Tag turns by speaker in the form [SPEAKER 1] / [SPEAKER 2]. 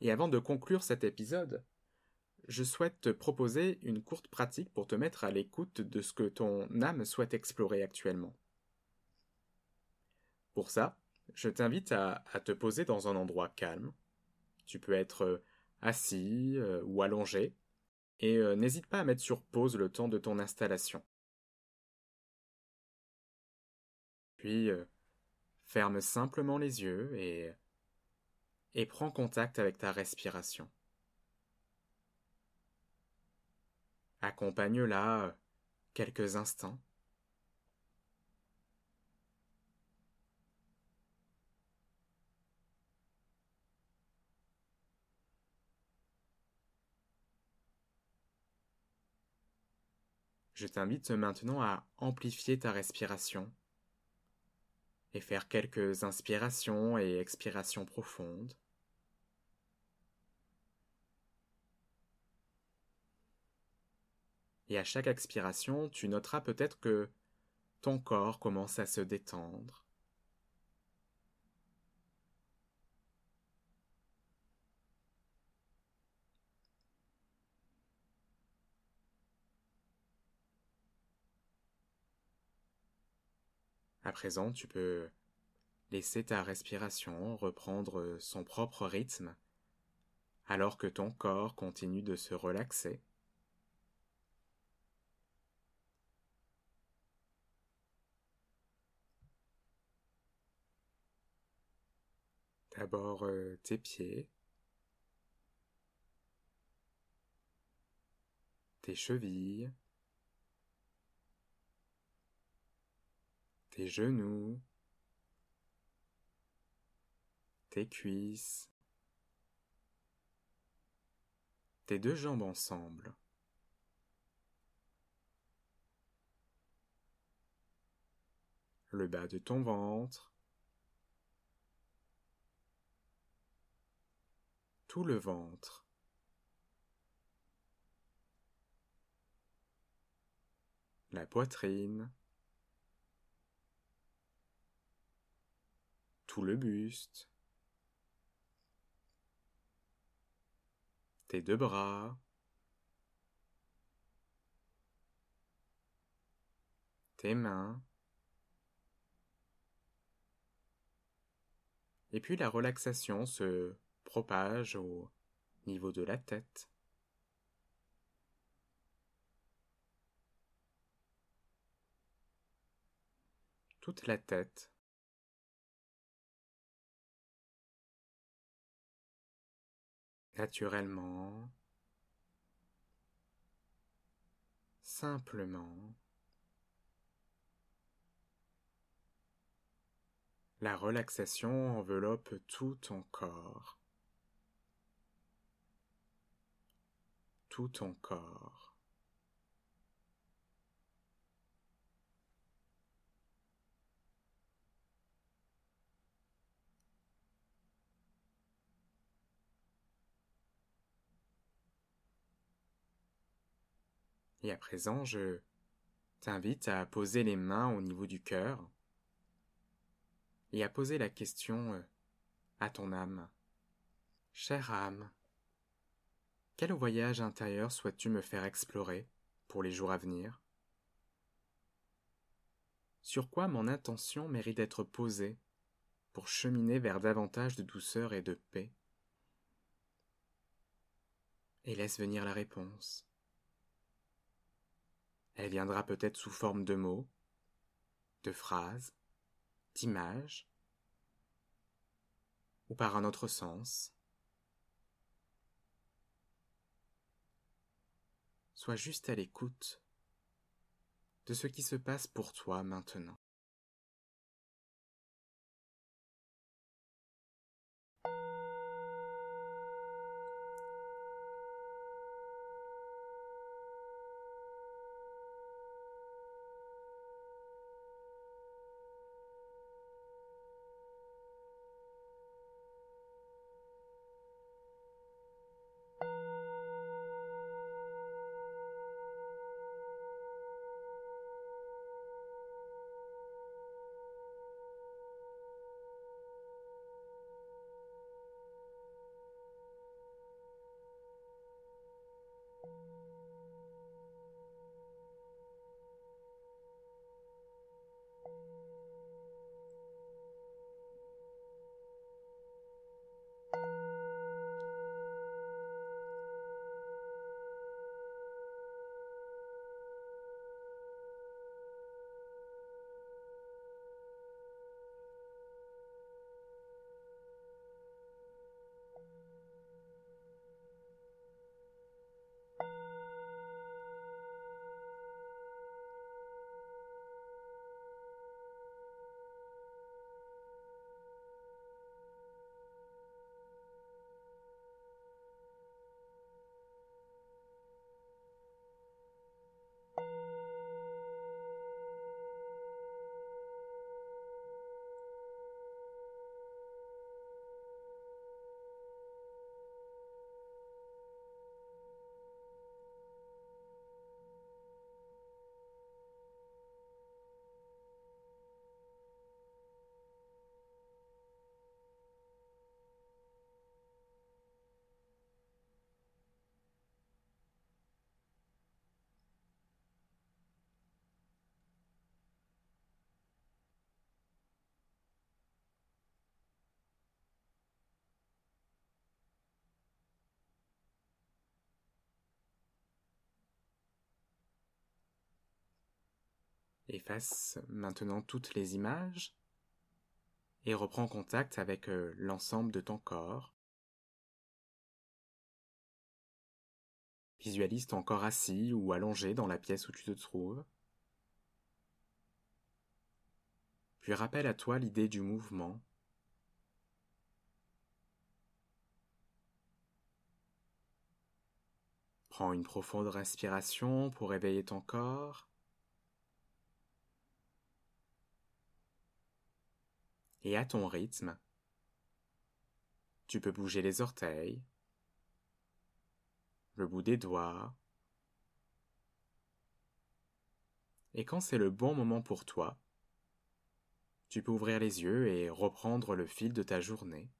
[SPEAKER 1] Et avant de conclure cet épisode, je souhaite te proposer une courte pratique pour te mettre à l'écoute de ce que ton âme souhaite explorer actuellement. Pour ça, je t'invite à, te poser dans un endroit calme. Tu peux être euh, assis euh, ou allongé, et euh, n'hésite pas à mettre sur pause le temps de ton installation. Puis ferme simplement les yeux et, et prends contact avec ta respiration. Accompagne-la quelques instants. Je t'invite maintenant à amplifier ta respiration et faire quelques inspirations et expirations profondes. Et à chaque expiration, tu noteras peut-être que ton corps commence à se détendre. À présent, tu peux laisser ta respiration reprendre son propre rythme alors que ton corps continue de se relaxer. D'abord euh, tes pieds, tes chevilles, tes genoux, tes cuisses, tes deux jambes ensemble. Le bas de ton ventre, le ventre. La poitrine, tout le buste, tes deux bras, tes mains, et puis la relaxation se propage au niveau de la tête. Toute la tête. Naturellement, simplement, la relaxation enveloppe tout ton corps, ton corps. Et à présent, je t'invite à poser les mains au niveau du cœur et à poser la question euh, à ton âme. Chère âme, quel voyage intérieur souhaites-tu me faire explorer pour les jours à venir? Sur quoi mon intention mérite d'être posée pour cheminer vers davantage de douceur et de paix? Et laisse venir la réponse. Elle viendra peut-être sous forme de mots, de phrases, d'images, ou par un autre sens. Sois juste à l'écoute de ce qui se passe pour toi maintenant. Efface maintenant toutes les images et reprends contact avec euh, l'ensemble de ton corps. Visualise ton corps assis ou allongé dans la pièce où tu te trouves. Puis rappelle à toi l'idée du mouvement. Prends une profonde respiration pour éveiller ton corps. Et à ton rythme, tu peux bouger les orteils, le bout des doigts. Et quand c'est le bon moment pour toi, tu peux ouvrir les yeux et reprendre le fil de ta journée.